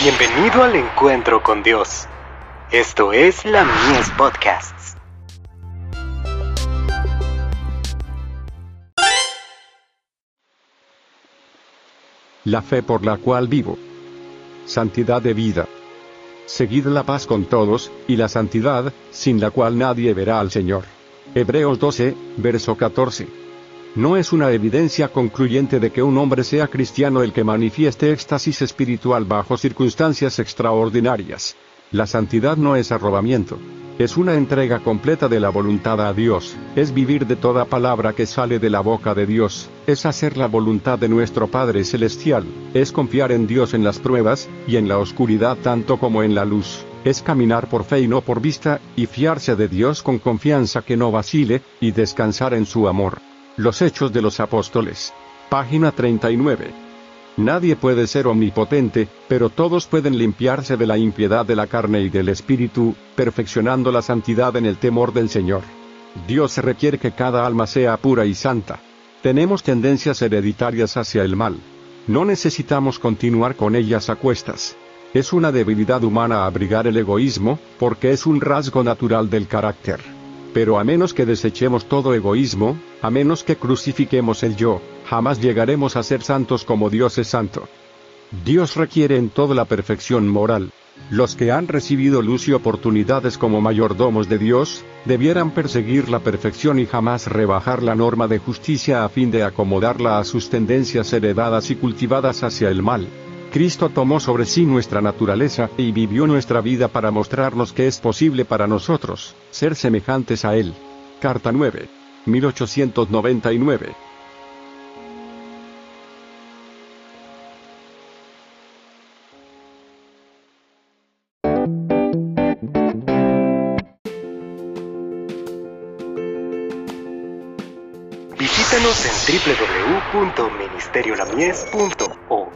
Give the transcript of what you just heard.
Bienvenido al encuentro con Dios. Esto es la Mies Podcasts. La fe por la cual vivo. Santidad de vida. Seguid la paz con todos, y la santidad, sin la cual nadie verá al Señor. Hebreos 12, verso 14. No es una evidencia concluyente de que un hombre sea cristiano el que manifieste éxtasis espiritual bajo circunstancias extraordinarias. La santidad no es arrobamiento. Es una entrega completa de la voluntad a Dios, es vivir de toda palabra que sale de la boca de Dios, es hacer la voluntad de nuestro Padre Celestial, es confiar en Dios en las pruebas, y en la oscuridad tanto como en la luz, es caminar por fe y no por vista, y fiarse de Dios con confianza que no vacile, y descansar en su amor. Los Hechos de los Apóstoles. Página 39. Nadie puede ser omnipotente, pero todos pueden limpiarse de la impiedad de la carne y del espíritu, perfeccionando la santidad en el temor del Señor. Dios requiere que cada alma sea pura y santa. Tenemos tendencias hereditarias hacia el mal. No necesitamos continuar con ellas a cuestas. Es una debilidad humana abrigar el egoísmo, porque es un rasgo natural del carácter. Pero a menos que desechemos todo egoísmo, a menos que crucifiquemos el yo, jamás llegaremos a ser santos como Dios es santo. Dios requiere en toda la perfección moral. Los que han recibido luz y oportunidades como mayordomos de Dios, debieran perseguir la perfección y jamás rebajar la norma de justicia a fin de acomodarla a sus tendencias heredadas y cultivadas hacia el mal. Cristo tomó sobre sí nuestra naturaleza y vivió nuestra vida para mostrarnos que es posible para nosotros ser semejantes a Él. Carta 9. 1899. Visítanos en